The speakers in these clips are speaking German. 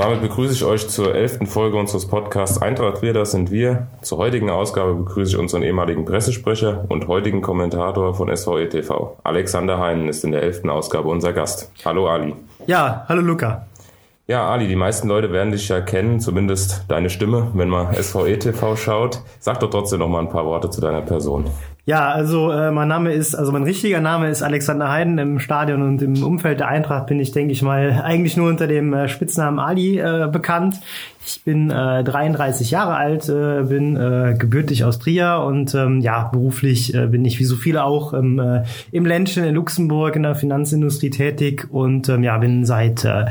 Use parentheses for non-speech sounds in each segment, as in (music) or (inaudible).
damit begrüße ich euch zur elften Folge unseres Podcasts Eintracht das sind wir. Zur heutigen Ausgabe begrüße ich unseren ehemaligen Pressesprecher und heutigen Kommentator von SVE TV. Alexander Heinen ist in der elften Ausgabe unser Gast. Hallo Ali. Ja, hallo Luca. Ja, Ali, die meisten Leute werden dich ja kennen, zumindest deine Stimme, wenn man SVE TV schaut. Sag doch trotzdem noch mal ein paar Worte zu deiner Person. Ja, also äh, mein Name ist, also mein richtiger Name ist Alexander Heiden. Im Stadion und im Umfeld der Eintracht bin ich, denke ich mal, eigentlich nur unter dem äh, Spitznamen Ali äh, bekannt. Ich bin äh, 33 Jahre alt, äh, bin äh, gebürtig aus Trier und ähm, ja, beruflich äh, bin ich wie so viele auch im, äh, im Ländchen in Luxemburg in der Finanzindustrie tätig und ähm, ja, bin seit äh,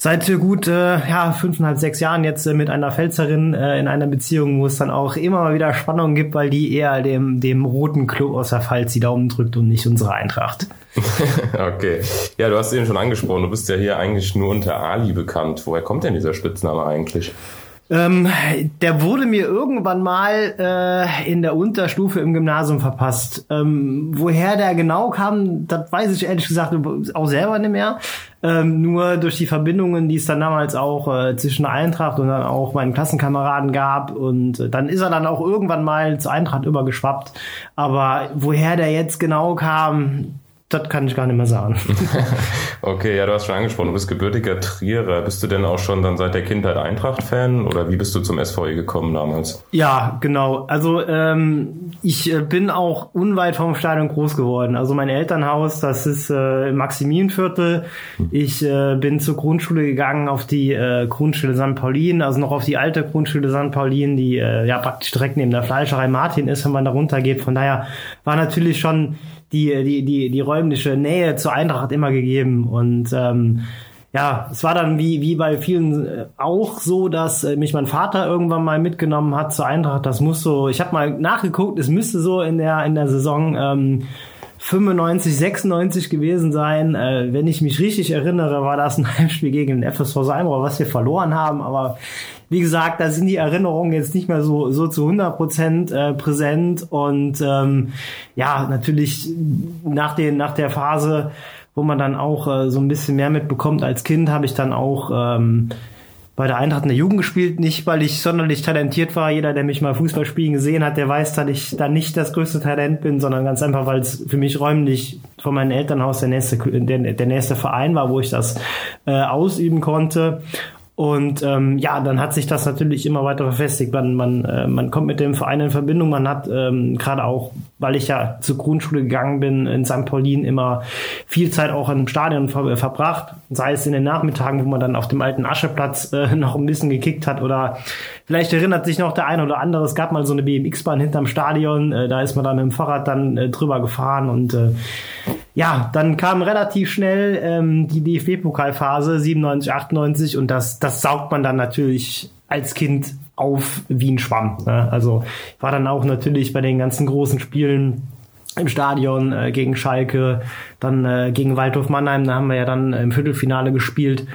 seit gut äh, ja, fünfeinhalb, sechs Jahren jetzt äh, mit einer Pfälzerin äh, in einer Beziehung, wo es dann auch immer mal wieder Spannungen gibt, weil die eher dem, dem roten Club aus der Pfalz die Daumen drückt und nicht unsere Eintracht. (laughs) okay. Ja, du hast eben schon angesprochen, du bist ja hier eigentlich nur unter Ali bekannt. Woher kommt denn dieser Spitzname eigentlich? Ähm, der wurde mir irgendwann mal äh, in der Unterstufe im Gymnasium verpasst. Ähm, woher der genau kam, das weiß ich ehrlich gesagt auch selber nicht mehr. Ähm, nur durch die Verbindungen, die es dann damals auch äh, zwischen Eintracht und dann auch meinen Klassenkameraden gab. Und äh, dann ist er dann auch irgendwann mal zur Eintracht übergeschwappt. Aber woher der jetzt genau kam, das kann ich gar nicht mehr sagen. (laughs) okay, ja, du hast schon angesprochen, du bist gebürtiger Trierer. Bist du denn auch schon dann seit der Kindheit Eintracht-Fan oder wie bist du zum SVE gekommen damals? Ja, genau. Also ähm, ich äh, bin auch unweit vom Stadion groß geworden. Also mein Elternhaus, das ist äh, Maximilienviertel. Ich äh, bin zur Grundschule gegangen auf die äh, Grundschule St. Paulin, also noch auf die alte Grundschule St. Paulin, die äh, ja praktisch direkt neben der Fleischerei Martin ist, wenn man da runtergeht. Von daher war natürlich schon die, die, die, die räumliche Nähe zur Eintracht immer gegeben. Und ähm, ja, es war dann wie, wie bei vielen äh, auch so, dass äh, mich mein Vater irgendwann mal mitgenommen hat zur Eintracht. Das muss so, ich habe mal nachgeguckt, es müsste so in der, in der Saison ähm, 95, 96 gewesen sein. Äh, wenn ich mich richtig erinnere, war das ein (laughs) Heimspiel gegen den FSV Seinrohr, was wir verloren haben. Aber wie gesagt, da sind die Erinnerungen jetzt nicht mehr so, so zu 100 Prozent äh, präsent. Und ähm, ja, natürlich nach, den, nach der Phase, wo man dann auch äh, so ein bisschen mehr mitbekommt als Kind, habe ich dann auch... Ähm, bei der Eintracht in der Jugend gespielt, nicht weil ich sonderlich talentiert war. Jeder, der mich mal Fußball spielen gesehen hat, der weiß, dass ich da nicht das größte Talent bin, sondern ganz einfach, weil es für mich räumlich von meinem Elternhaus der nächste, der, der nächste Verein war, wo ich das äh, ausüben konnte. Und ähm, ja, dann hat sich das natürlich immer weiter verfestigt. Man, man, äh, man kommt mit dem Verein in Verbindung. Man hat ähm, gerade auch, weil ich ja zur Grundschule gegangen bin in St. Paulin, immer viel Zeit auch im Stadion ver verbracht. Sei es in den Nachmittagen, wo man dann auf dem alten Ascheplatz äh, (laughs) noch ein bisschen gekickt hat. Oder vielleicht erinnert sich noch der eine oder andere, es gab mal so eine BMX-Bahn hinterm Stadion. Äh, da ist man dann mit dem Fahrrad dann äh, drüber gefahren und äh, ja, dann kam relativ schnell ähm, die DFB-Pokalphase 97, 98 und das, das saugt man dann natürlich als Kind auf wie ein Schwamm. Ne? Also war dann auch natürlich bei den ganzen großen Spielen im Stadion äh, gegen Schalke, dann äh, gegen Waldhof Mannheim, da haben wir ja dann im Viertelfinale gespielt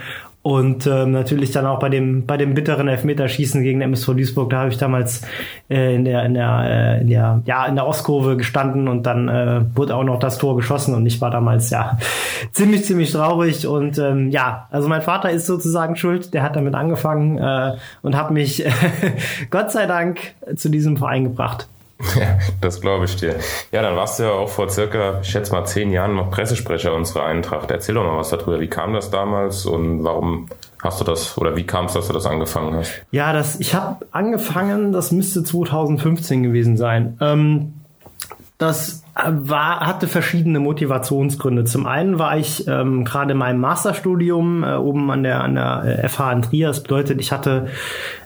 und ähm, natürlich dann auch bei dem bei dem bitteren Elfmeterschießen gegen MSV Duisburg, da habe ich damals äh, in der in der äh, in der ja in der Ostkurve gestanden und dann äh, wurde auch noch das Tor geschossen und ich war damals ja (laughs) ziemlich ziemlich traurig und ähm, ja also mein Vater ist sozusagen schuld, der hat damit angefangen äh, und hat mich (laughs) Gott sei Dank zu diesem Verein gebracht. Ja, das glaube ich dir. Ja, dann warst du ja auch vor circa, ich schätze mal, zehn Jahren noch Pressesprecher unserer Eintracht. Erzähl doch mal was darüber. Wie kam das damals und warum hast du das oder wie kam es, dass du das angefangen hast? Ja, das, ich habe angefangen, das müsste 2015 gewesen sein. Ähm, das war, hatte verschiedene Motivationsgründe. Zum einen war ich ähm, gerade in meinem Masterstudium äh, oben an der, an der FH in Trier. Das bedeutet, ich hatte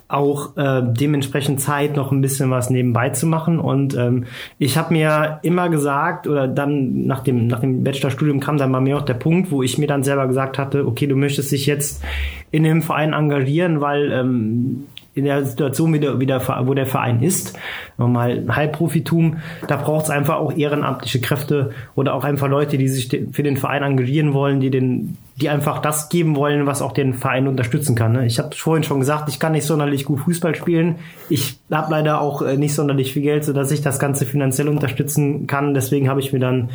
auch äh, dementsprechend Zeit, noch ein bisschen was nebenbei zu machen. Und ähm, ich habe mir immer gesagt, oder dann nach dem, nach dem Bachelorstudium kam dann bei mir auch der Punkt, wo ich mir dann selber gesagt hatte, okay, du möchtest dich jetzt in dem Verein engagieren, weil ähm, in der Situation, wie der, wie der, wo der Verein ist, normal Halbprofitum, da braucht es einfach auch ehrenamtliche Kräfte oder auch einfach Leute, die sich für den Verein engagieren wollen, die den, die einfach das geben wollen, was auch den Verein unterstützen kann. Ne? Ich habe vorhin schon gesagt, ich kann nicht sonderlich gut Fußball spielen. Ich habe leider auch äh, nicht sonderlich viel Geld, sodass ich das Ganze finanziell unterstützen kann. Deswegen habe ich mir dann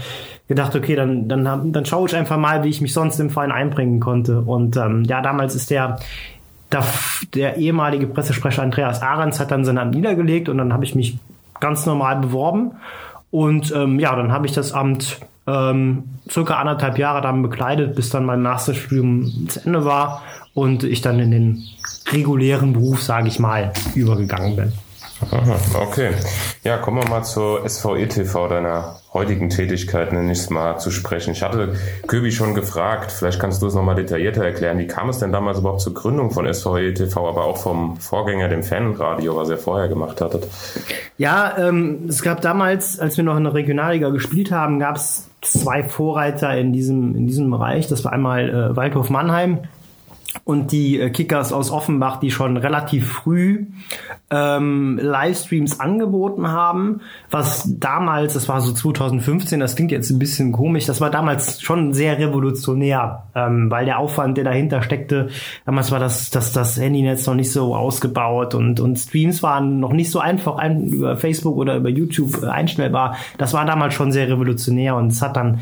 gedacht, okay, dann, dann, dann schaue ich einfach mal, wie ich mich sonst im Verein einbringen konnte. Und ähm, ja, damals ist der der ehemalige Pressesprecher Andreas Ahrens hat dann sein Amt niedergelegt und dann habe ich mich ganz normal beworben. Und ähm, ja, dann habe ich das Amt ähm, circa anderthalb Jahre dann bekleidet, bis dann mein Masterstudium zu Ende war und ich dann in den regulären Beruf, sage ich mal, übergegangen bin. Aha, okay. Ja, kommen wir mal zur SVE-TV, deiner heutigen Tätigkeit, nenne ich es mal, zu sprechen. Ich hatte Köbi schon gefragt, vielleicht kannst du es nochmal detaillierter erklären. Wie kam es denn damals überhaupt zur Gründung von SVE-TV, aber auch vom Vorgänger, dem Fanradio, was ihr vorher gemacht hattet? Ja, ähm, es gab damals, als wir noch in der Regionalliga gespielt haben, gab es zwei Vorreiter in diesem, in diesem Bereich. Das war einmal äh, Waldhof Mannheim und die äh, Kickers aus Offenbach, die schon relativ früh ähm, Livestreams angeboten haben, was damals, das war so 2015, das klingt jetzt ein bisschen komisch, das war damals schon sehr revolutionär, ähm, weil der Aufwand, der dahinter steckte, damals war das, das, das Handynetz noch nicht so ausgebaut und, und Streams waren noch nicht so einfach ein, über Facebook oder über YouTube einstellbar. Das war damals schon sehr revolutionär und es hat dann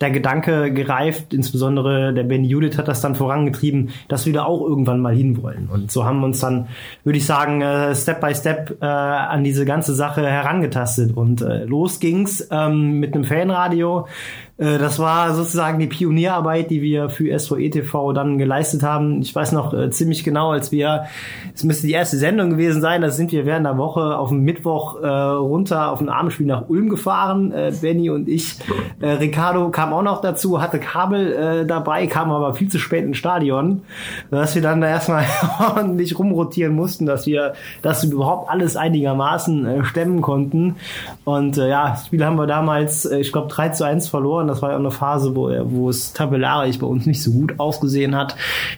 der Gedanke gereift, insbesondere der Ben Judith hat das dann vorangetrieben, dass wir da auch irgendwann mal hinwollen. Und so haben wir uns dann, würde ich sagen, äh, Step by Step äh, an diese ganze Sache herangetastet. Und äh, los ging's ähm, mit einem Fanradio, das war sozusagen die Pionierarbeit, die wir für SVE TV dann geleistet haben. Ich weiß noch äh, ziemlich genau, als wir, es müsste die erste Sendung gewesen sein, da sind wir während der Woche auf dem Mittwoch äh, runter auf ein Abendspiel nach Ulm gefahren, äh, Benny und ich. Äh, Ricardo kam auch noch dazu, hatte Kabel äh, dabei, kam aber viel zu spät ins Stadion, dass wir dann da erstmal (laughs) ordentlich rumrotieren mussten, dass wir das überhaupt alles einigermaßen äh, stemmen konnten. Und äh, ja, das Spiel haben wir damals, äh, ich glaube, 3 zu 1 verloren das war ja eine Phase, wo, wo es tabellarisch bei uns nicht so gut ausgesehen hat.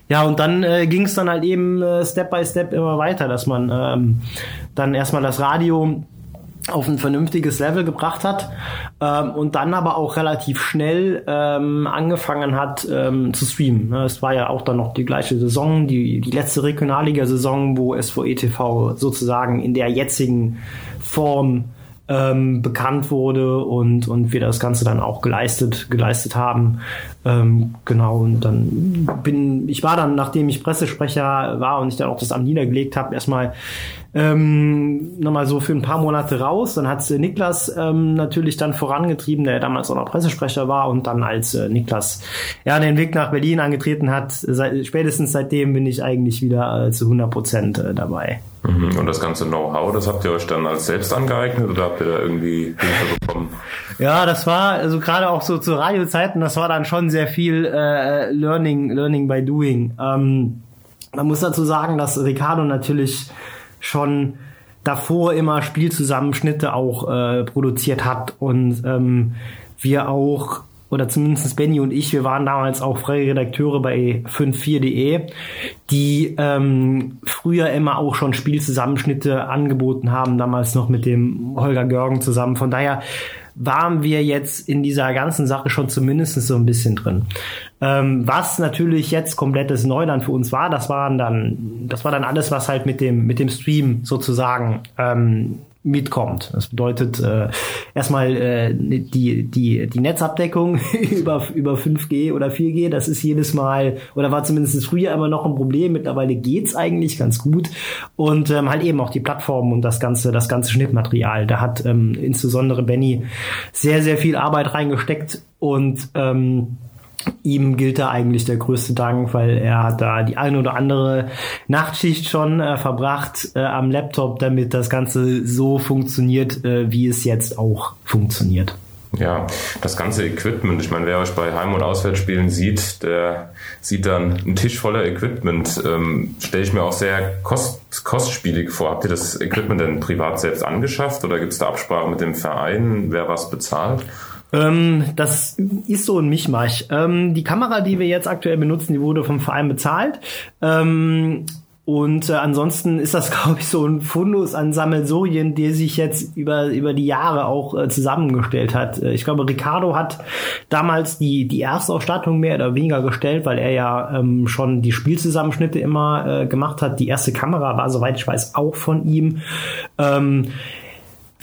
Ja, und dann äh, ging es dann halt eben äh, Step by Step immer weiter, dass man ähm, dann erstmal das Radio auf ein vernünftiges Level gebracht hat ähm, und dann aber auch relativ schnell ähm, angefangen hat ähm, zu streamen. Es war ja auch dann noch die gleiche Saison, die, die letzte Regionalliga-Saison, wo SVE TV sozusagen in der jetzigen Form ähm, bekannt wurde und, und wir das Ganze dann auch geleistet, geleistet haben. Ähm, genau, und dann bin, ich war dann, nachdem ich Pressesprecher war und ich dann auch das Amt niedergelegt habe, erstmal ähm, nochmal so für ein paar Monate raus. Dann hat Niklas ähm, natürlich dann vorangetrieben, der damals auch noch Pressesprecher war und dann als äh, Niklas ja den Weg nach Berlin angetreten hat, seit, spätestens seitdem bin ich eigentlich wieder äh, zu 100 Prozent äh, dabei. Mhm. Und das ganze Know-how, das habt ihr euch dann als selbst angeeignet oder habt ihr da irgendwie Hilfe bekommen? (laughs) Ja, das war also gerade auch so zu Radiozeiten, das war dann schon sehr viel äh, Learning, Learning by Doing. Ähm, man muss dazu sagen, dass Ricardo natürlich schon davor immer Spielzusammenschnitte auch äh, produziert hat und ähm, wir auch oder zumindest Benny und ich, wir waren damals auch freie Redakteure bei 54.de, die ähm, früher immer auch schon Spielzusammenschnitte angeboten haben, damals noch mit dem Holger Görgen zusammen. Von daher waren wir jetzt in dieser ganzen Sache schon zumindest so ein bisschen drin. Ähm, was natürlich jetzt komplettes Neuland für uns war, das waren dann, das war dann alles, was halt mit dem, mit dem Stream sozusagen ähm, mitkommt. Das bedeutet äh, erstmal äh, die, die, die Netzabdeckung (laughs) über, über 5G oder 4G, das ist jedes Mal, oder war zumindest früher immer noch ein Problem, mittlerweile geht's eigentlich ganz gut. Und ähm, halt eben auch die Plattformen und das ganze, das ganze Schnittmaterial. Da hat ähm, insbesondere Benny sehr, sehr viel Arbeit reingesteckt und ähm, ihm gilt da eigentlich der größte Dank, weil er hat da die eine oder andere Nachtschicht schon äh, verbracht äh, am Laptop, damit das Ganze so funktioniert, äh, wie es jetzt auch funktioniert. Ja, das ganze Equipment, ich meine, wer euch bei Heim- und Auswärtsspielen sieht, der sieht dann einen Tisch voller Equipment. Ähm, Stelle ich mir auch sehr kost kostspielig vor. Habt ihr das Equipment denn privat selbst angeschafft oder gibt es da Absprachen mit dem Verein, wer was bezahlt? Ähm, das ist so ein Mischmasch. Ähm, die Kamera, die wir jetzt aktuell benutzen, die wurde vom Verein bezahlt. Ähm, und äh, ansonsten ist das, (laughs) glaube ich, so ein Fundus an Sammelsorien, der sich jetzt über, über die Jahre auch äh, zusammengestellt hat. Äh, ich glaube, Ricardo hat damals die, die Erstausstattung mehr oder weniger gestellt, weil er ja ähm, schon die Spielzusammenschnitte immer äh, gemacht hat. Die erste Kamera war, soweit ich weiß, auch von ihm. Ähm,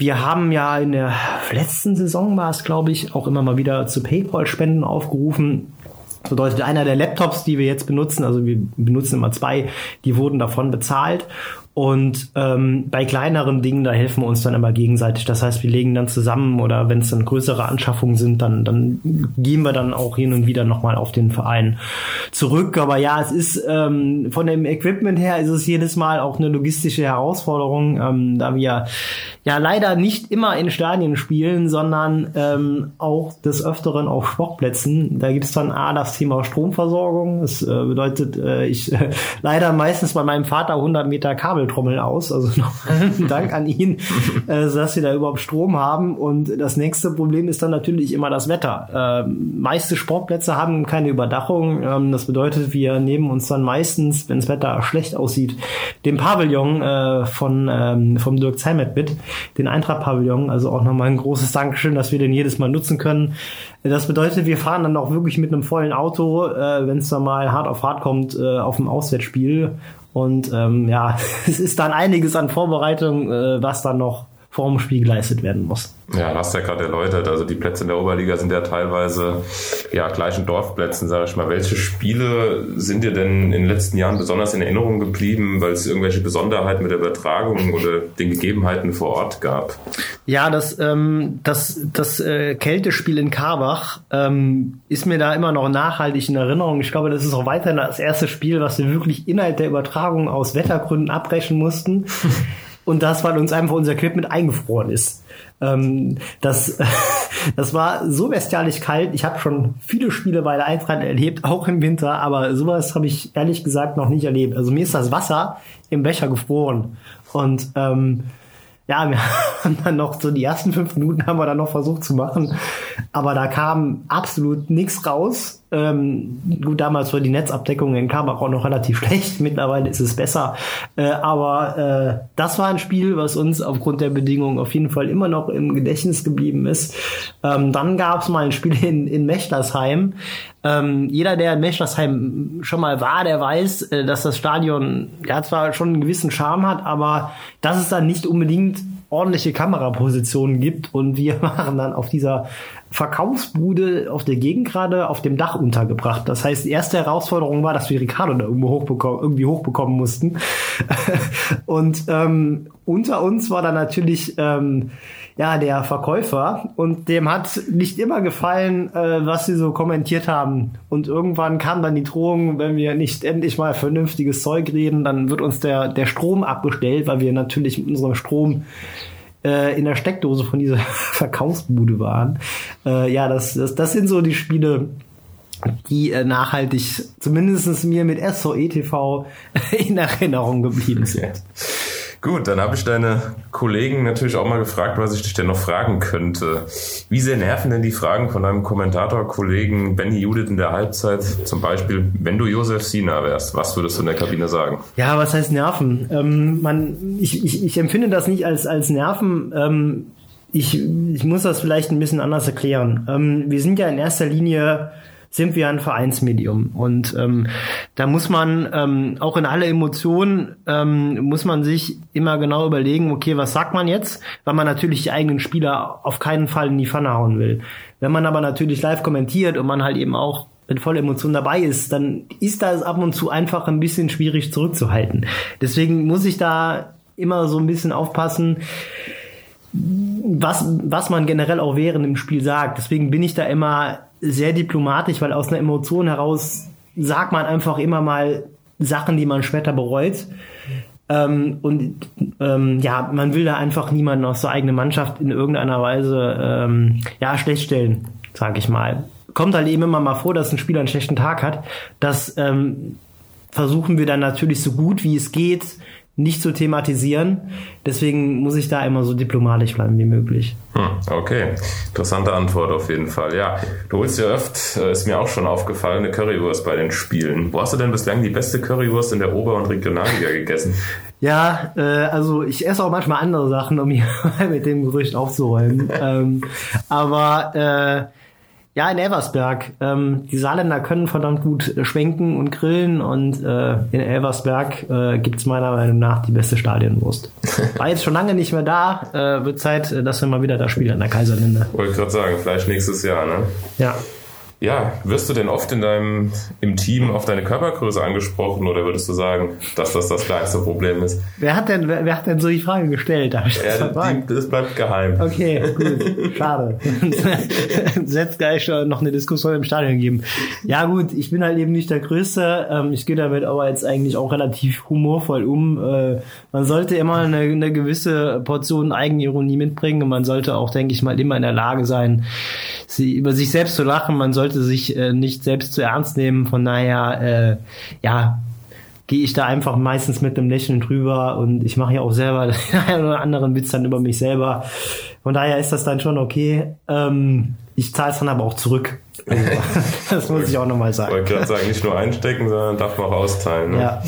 wir haben ja in der letzten Saison war es, glaube ich, auch immer mal wieder zu PayPal-Spenden aufgerufen. Das bedeutet, einer der Laptops, die wir jetzt benutzen, also wir benutzen immer zwei, die wurden davon bezahlt. Und ähm, bei kleineren Dingen, da helfen wir uns dann immer gegenseitig. Das heißt, wir legen dann zusammen oder wenn es dann größere Anschaffungen sind, dann, dann gehen wir dann auch hin und wieder nochmal auf den Verein zurück. Aber ja, es ist ähm, von dem Equipment her ist es jedes Mal auch eine logistische Herausforderung, ähm, da wir ja leider nicht immer in Stadien spielen, sondern ähm, auch des Öfteren auf Sportplätzen. Da gibt es dann A, das Thema Stromversorgung. Das äh, bedeutet, äh, ich äh, (laughs) leider meistens bei meinem Vater 100 Meter Kabeltrommel aus. Also (laughs) nochmal Dank an ihn, (laughs) äh, dass wir da überhaupt Strom haben. Und das nächste Problem ist dann natürlich immer das Wetter. Äh, meiste Sportplätze haben keine Überdachung. Ähm, das bedeutet, wir nehmen uns dann meistens, wenn das Wetter schlecht aussieht, den Pavillon äh, von ähm, vom Dirk Zeimet mit den Eintracht-Pavillon. Also auch nochmal ein großes Dankeschön, dass wir den jedes Mal nutzen können. Das bedeutet, wir fahren dann auch wirklich mit einem vollen Auto, äh, wenn es dann mal hart auf hart kommt, äh, auf dem Auswärtsspiel. Und ähm, ja, (laughs) es ist dann einiges an Vorbereitung, äh, was dann noch vor dem Spiel geleistet werden muss. Ja, hast ja gerade erläutert, also die Plätze in der Oberliga sind ja teilweise ja gleichen Dorfplätzen, sage ich mal. Welche Spiele sind dir denn in den letzten Jahren besonders in Erinnerung geblieben, weil es irgendwelche Besonderheiten mit der Übertragung oder den Gegebenheiten vor Ort gab? Ja, das, ähm, das, das äh, Kältespiel in Karbach ähm, ist mir da immer noch nachhaltig in Erinnerung. Ich glaube, das ist auch weiterhin das erste Spiel, was wir wirklich innerhalb der Übertragung aus Wettergründen abbrechen mussten. (laughs) und das, weil uns einfach unser Equipment eingefroren ist. Ähm, das, (laughs) das war so bestialisch kalt. Ich habe schon viele Spiele bei der Eintracht erlebt, auch im Winter, aber sowas habe ich ehrlich gesagt noch nicht erlebt. Also mir ist das Wasser im Becher gefroren. Und ähm, ja, wir (laughs) haben dann noch so die ersten fünf Minuten haben wir dann noch versucht zu machen, aber da kam absolut nichts raus. Ähm, gut, damals war die Netzabdeckung in Karbach auch noch relativ (laughs) schlecht, mittlerweile ist es besser. Äh, aber äh, das war ein Spiel, was uns aufgrund der Bedingungen auf jeden Fall immer noch im Gedächtnis geblieben ist. Ähm, dann gab es mal ein Spiel in, in Mechlersheim. Ähm, jeder, der in Mechlersheim schon mal war, der weiß, äh, dass das Stadion ja zwar schon einen gewissen Charme hat, aber dass es dann nicht unbedingt ordentliche Kamerapositionen gibt und wir (laughs) waren dann auf dieser Verkaufsbude auf der Gegend gerade auf dem Dach untergebracht. Das heißt, die erste Herausforderung war, dass wir Ricardo da irgendwo hochbekommen, irgendwie hochbekommen mussten. (laughs) und ähm, unter uns war dann natürlich ähm, ja der Verkäufer und dem hat nicht immer gefallen, äh, was sie so kommentiert haben. Und irgendwann kam dann die Drohung, wenn wir nicht endlich mal vernünftiges Zeug reden, dann wird uns der der Strom abgestellt, weil wir natürlich mit unserem Strom äh, in der Steckdose von dieser (laughs) Verkaufsbude waren. Äh, ja, das, das, das sind so die Spiele, die äh, nachhaltig, zumindest mir mit SOE TV (laughs) in Erinnerung geblieben sind. Gut, dann habe ich deine Kollegen natürlich auch mal gefragt, was ich dich denn noch fragen könnte. Wie sehr nerven denn die Fragen von deinem Kommentatorkollegen Benny Judith in der Halbzeit? Zum Beispiel, wenn du Josef Sina wärst, was würdest du in der Kabine sagen? Ja, was heißt nerven? Ähm, man, ich, ich, ich empfinde das nicht als, als Nerven. Ähm, ich, ich muss das vielleicht ein bisschen anders erklären. Ähm, wir sind ja in erster Linie sind wir ein Vereinsmedium. Und ähm, da muss man ähm, auch in alle Emotionen, ähm, muss man sich immer genau überlegen, okay, was sagt man jetzt? Weil man natürlich die eigenen Spieler auf keinen Fall in die Pfanne hauen will. Wenn man aber natürlich live kommentiert und man halt eben auch mit voller Emotion dabei ist, dann ist das ab und zu einfach ein bisschen schwierig zurückzuhalten. Deswegen muss ich da immer so ein bisschen aufpassen, was, was man generell auch während dem Spiel sagt. Deswegen bin ich da immer sehr diplomatisch, weil aus einer Emotion heraus sagt man einfach immer mal Sachen, die man später bereut. Ähm, und ähm, ja, man will da einfach niemanden aus der eigenen Mannschaft in irgendeiner Weise ähm, ja, schlecht stellen, sag ich mal. Kommt halt eben immer mal vor, dass ein Spieler einen schlechten Tag hat. Das ähm, versuchen wir dann natürlich so gut wie es geht nicht zu thematisieren. Deswegen muss ich da immer so diplomatisch bleiben wie möglich. Hm, okay, interessante Antwort auf jeden Fall. Ja, du holst ja oft, äh, ist mir auch schon aufgefallen, eine Currywurst bei den Spielen. Wo hast du denn bislang die beste Currywurst in der Ober- und Regionalliga gegessen? Ja, äh, also ich esse auch manchmal andere Sachen, um hier (laughs) mit dem Gerücht aufzuräumen. (laughs) ähm, aber äh, ja, in Elversberg. Ähm, die Saarländer können verdammt gut äh, schwenken und grillen und äh, in Elversberg äh, gibt meiner Meinung nach die beste Stadionwurst. (laughs) War jetzt schon lange nicht mehr da. Äh, wird Zeit, äh, dass wir mal wieder da spielen an der Kaiserlinde. Wollte ich gerade sagen, vielleicht nächstes Jahr, ne? Ja. Ja, wirst du denn oft in deinem, im Team auf deine Körpergröße angesprochen oder würdest du sagen, dass das das kleinste Problem ist? Wer hat denn, wer, hat denn so die Frage gestellt? Darf ich das Ja, die, das bleibt geheim. Okay, gut. (laughs) Schade. (laughs) Setzt gleich noch eine Diskussion im Stadion geben. Ja gut, ich bin halt eben nicht der Größte. Ähm, ich gehe damit aber jetzt eigentlich auch relativ humorvoll um. Äh, man sollte immer eine, eine gewisse Portion Eigenironie mitbringen und man sollte auch, denke ich mal, immer in der Lage sein, sie, über sich selbst zu lachen. Man sollte sich äh, nicht selbst zu ernst nehmen. Von daher, äh, ja, gehe ich da einfach meistens mit einem Lächeln drüber und ich mache ja auch selber den (laughs) einen oder anderen Witz dann über mich selber. Von daher ist das dann schon okay. Ähm, ich zahle es dann aber auch zurück. Also, (laughs) das muss ich auch nochmal Ich sagen. wollte gerade sagen, nicht nur einstecken, sondern darf man auch austeilen. Ne? Ja.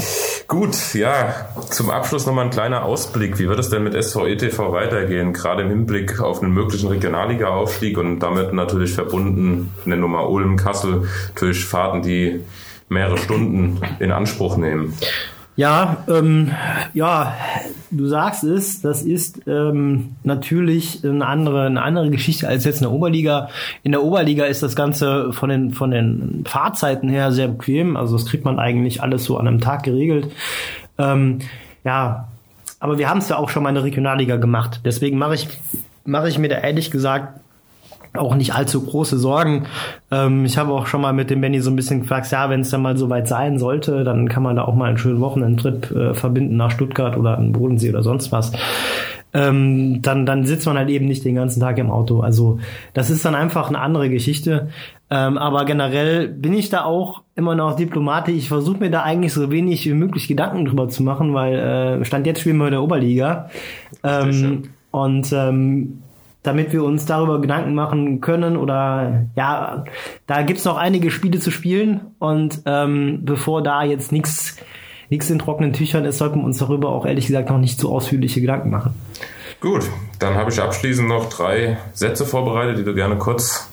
Gut, ja, zum Abschluss nochmal ein kleiner Ausblick. Wie wird es denn mit SVETV weitergehen? Gerade im Hinblick auf einen möglichen Regionalliga-Aufstieg und damit natürlich verbunden, wir mal Ulm, Kassel, natürlich Fahrten, die mehrere Stunden in Anspruch nehmen. Ja, ähm, ja, du sagst es, das ist ähm, natürlich eine andere, eine andere Geschichte als jetzt in der Oberliga. In der Oberliga ist das Ganze von den, von den Fahrzeiten her sehr bequem. Also das kriegt man eigentlich alles so an einem Tag geregelt. Ähm, ja, aber wir haben es ja auch schon mal in der Regionalliga gemacht. Deswegen mache ich, mache ich mir da ehrlich gesagt auch nicht allzu große Sorgen. Ähm, ich habe auch schon mal mit dem Benny so ein bisschen gefragt, ja, wenn es dann mal soweit sein sollte, dann kann man da auch mal einen schönen Wochenendtrip äh, verbinden nach Stuttgart oder an den Bodensee oder sonst was. Ähm, dann, dann sitzt man halt eben nicht den ganzen Tag im Auto. Also das ist dann einfach eine andere Geschichte. Ähm, aber generell bin ich da auch immer noch diplomatisch. Ich versuche mir da eigentlich so wenig wie möglich Gedanken drüber zu machen, weil äh, Stand jetzt spielen wir in der Oberliga. Ähm, und ähm, damit wir uns darüber Gedanken machen können oder ja, da gibt's noch einige Spiele zu spielen und ähm, bevor da jetzt nichts nichts in trockenen Tüchern ist, sollten wir uns darüber auch ehrlich gesagt noch nicht zu ausführliche Gedanken machen. Gut, dann habe ich abschließend noch drei Sätze vorbereitet, die du gerne kurz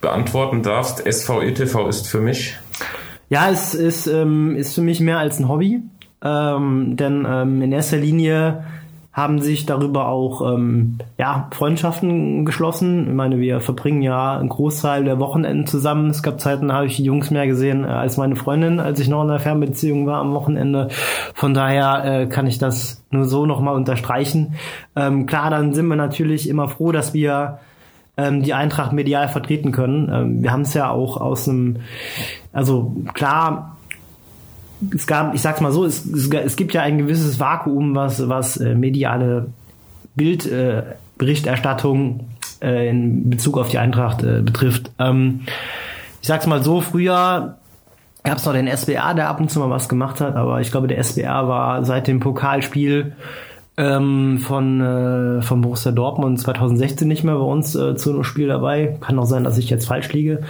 beantworten darfst. SVETV ist für mich. Ja, es ist, ähm, ist für mich mehr als ein Hobby, ähm, denn ähm, in erster Linie haben sich darüber auch ähm, ja, Freundschaften geschlossen. Ich meine, wir verbringen ja einen Großteil der Wochenenden zusammen. Es gab Zeiten, da habe ich die Jungs mehr gesehen äh, als meine Freundin, als ich noch in einer Fernbeziehung war am Wochenende. Von daher äh, kann ich das nur so nochmal unterstreichen. Ähm, klar, dann sind wir natürlich immer froh, dass wir ähm, die Eintracht medial vertreten können. Ähm, wir haben es ja auch aus einem, also klar, es gab, ich sag's mal so, es, es, gibt ja ein gewisses Vakuum, was, was äh, mediale Bildberichterstattung äh, äh, in Bezug auf die Eintracht äh, betrifft. Ähm, ich sag's mal so, früher gab's noch den SBA, der ab und zu mal was gemacht hat, aber ich glaube, der SBA war seit dem Pokalspiel ähm, von, äh, von Borussia Dortmund 2016 nicht mehr bei uns äh, zu einem Spiel dabei. Kann auch sein, dass ich jetzt falsch liege.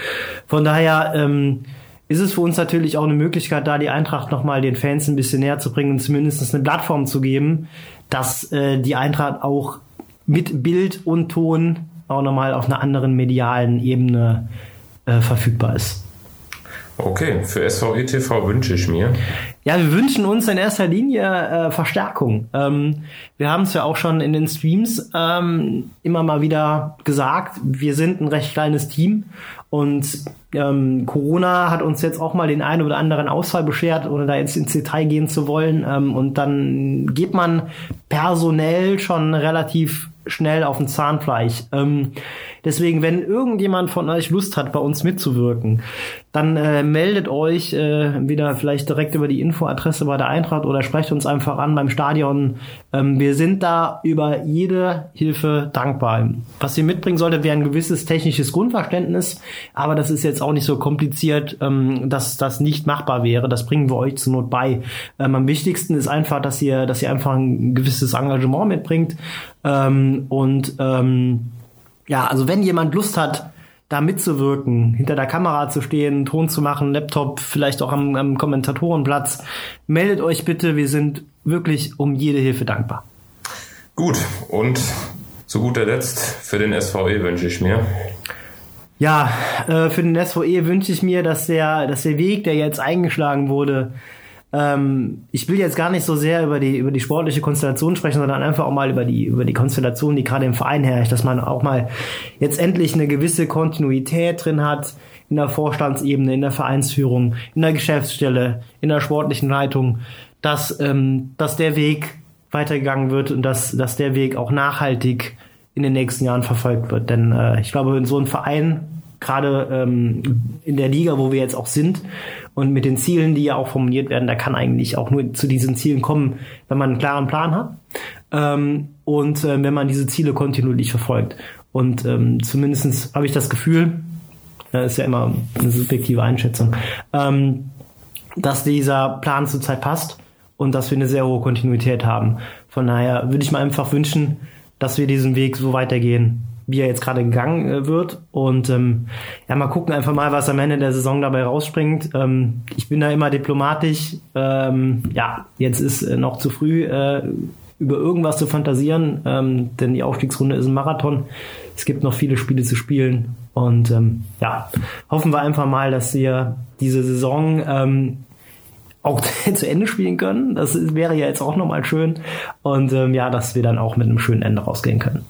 Von daher ähm, ist es für uns natürlich auch eine Möglichkeit, da die Eintracht nochmal den Fans ein bisschen näher zu bringen und zumindest eine Plattform zu geben, dass äh, die Eintracht auch mit Bild und Ton auch nochmal auf einer anderen medialen Ebene äh, verfügbar ist. Okay, für SVETV wünsche ich mir. Ja, wir wünschen uns in erster Linie äh, Verstärkung. Ähm, wir haben es ja auch schon in den Streams ähm, immer mal wieder gesagt, wir sind ein recht kleines Team und ähm, Corona hat uns jetzt auch mal den einen oder anderen Ausfall beschert, ohne da jetzt ins Detail gehen zu wollen. Ähm, und dann geht man personell schon relativ schnell auf den Zahnfleisch. Ähm, deswegen, wenn irgendjemand von euch Lust hat, bei uns mitzuwirken, dann äh, meldet euch äh, wieder vielleicht direkt über die Infoadresse bei der Eintracht oder sprecht uns einfach an beim Stadion. Ähm, wir sind da über jede Hilfe dankbar. Was ihr mitbringen solltet, wäre ein gewisses technisches Grundverständnis, aber das ist jetzt auch nicht so kompliziert, ähm, dass das nicht machbar wäre. Das bringen wir euch zur Not bei. Ähm, am wichtigsten ist einfach, dass ihr, dass ihr einfach ein gewisses Engagement mitbringt ähm, und ähm, ja, also wenn jemand Lust hat, da mitzuwirken, hinter der Kamera zu stehen, Ton zu machen, Laptop, vielleicht auch am, am Kommentatorenplatz, meldet euch bitte. Wir sind wirklich um jede Hilfe dankbar. Gut, und zu guter Letzt für den SVE wünsche ich mir. Ja, äh, für den SVE wünsche ich mir, dass der, dass der Weg, der jetzt eingeschlagen wurde, ähm, ich will jetzt gar nicht so sehr über die, über die sportliche Konstellation sprechen, sondern einfach auch mal über die, über die Konstellation, die gerade im Verein herrscht, dass man auch mal jetzt endlich eine gewisse Kontinuität drin hat in der Vorstandsebene, in der Vereinsführung, in der Geschäftsstelle, in der sportlichen Leitung, dass, ähm, dass der Weg weitergegangen wird und dass, dass der Weg auch nachhaltig in den nächsten Jahren verfolgt wird. Denn äh, ich glaube, in so einem Verein, gerade ähm, in der Liga, wo wir jetzt auch sind und mit den Zielen, die ja auch formuliert werden, da kann eigentlich auch nur zu diesen Zielen kommen, wenn man einen klaren Plan hat ähm, und äh, wenn man diese Ziele kontinuierlich verfolgt. Und ähm, zumindest habe ich das Gefühl, das ist ja immer eine subjektive Einschätzung, ähm, dass dieser Plan zurzeit passt und dass wir eine sehr hohe Kontinuität haben. Von daher würde ich mir einfach wünschen, dass wir diesen Weg so weitergehen, wie er jetzt gerade gegangen äh, wird. Und ähm, ja, mal gucken einfach mal, was am Ende der Saison dabei rausspringt. Ähm, ich bin da immer diplomatisch. Ähm, ja, jetzt ist äh, noch zu früh, äh, über irgendwas zu fantasieren, ähm, denn die Aufstiegsrunde ist ein Marathon. Es gibt noch viele Spiele zu spielen. Und ähm, ja, hoffen wir einfach mal, dass wir diese Saison ähm, auch (laughs) zu Ende spielen können. Das wäre ja jetzt auch nochmal schön. Und ähm, ja, dass wir dann auch mit einem schönen Ende rausgehen können.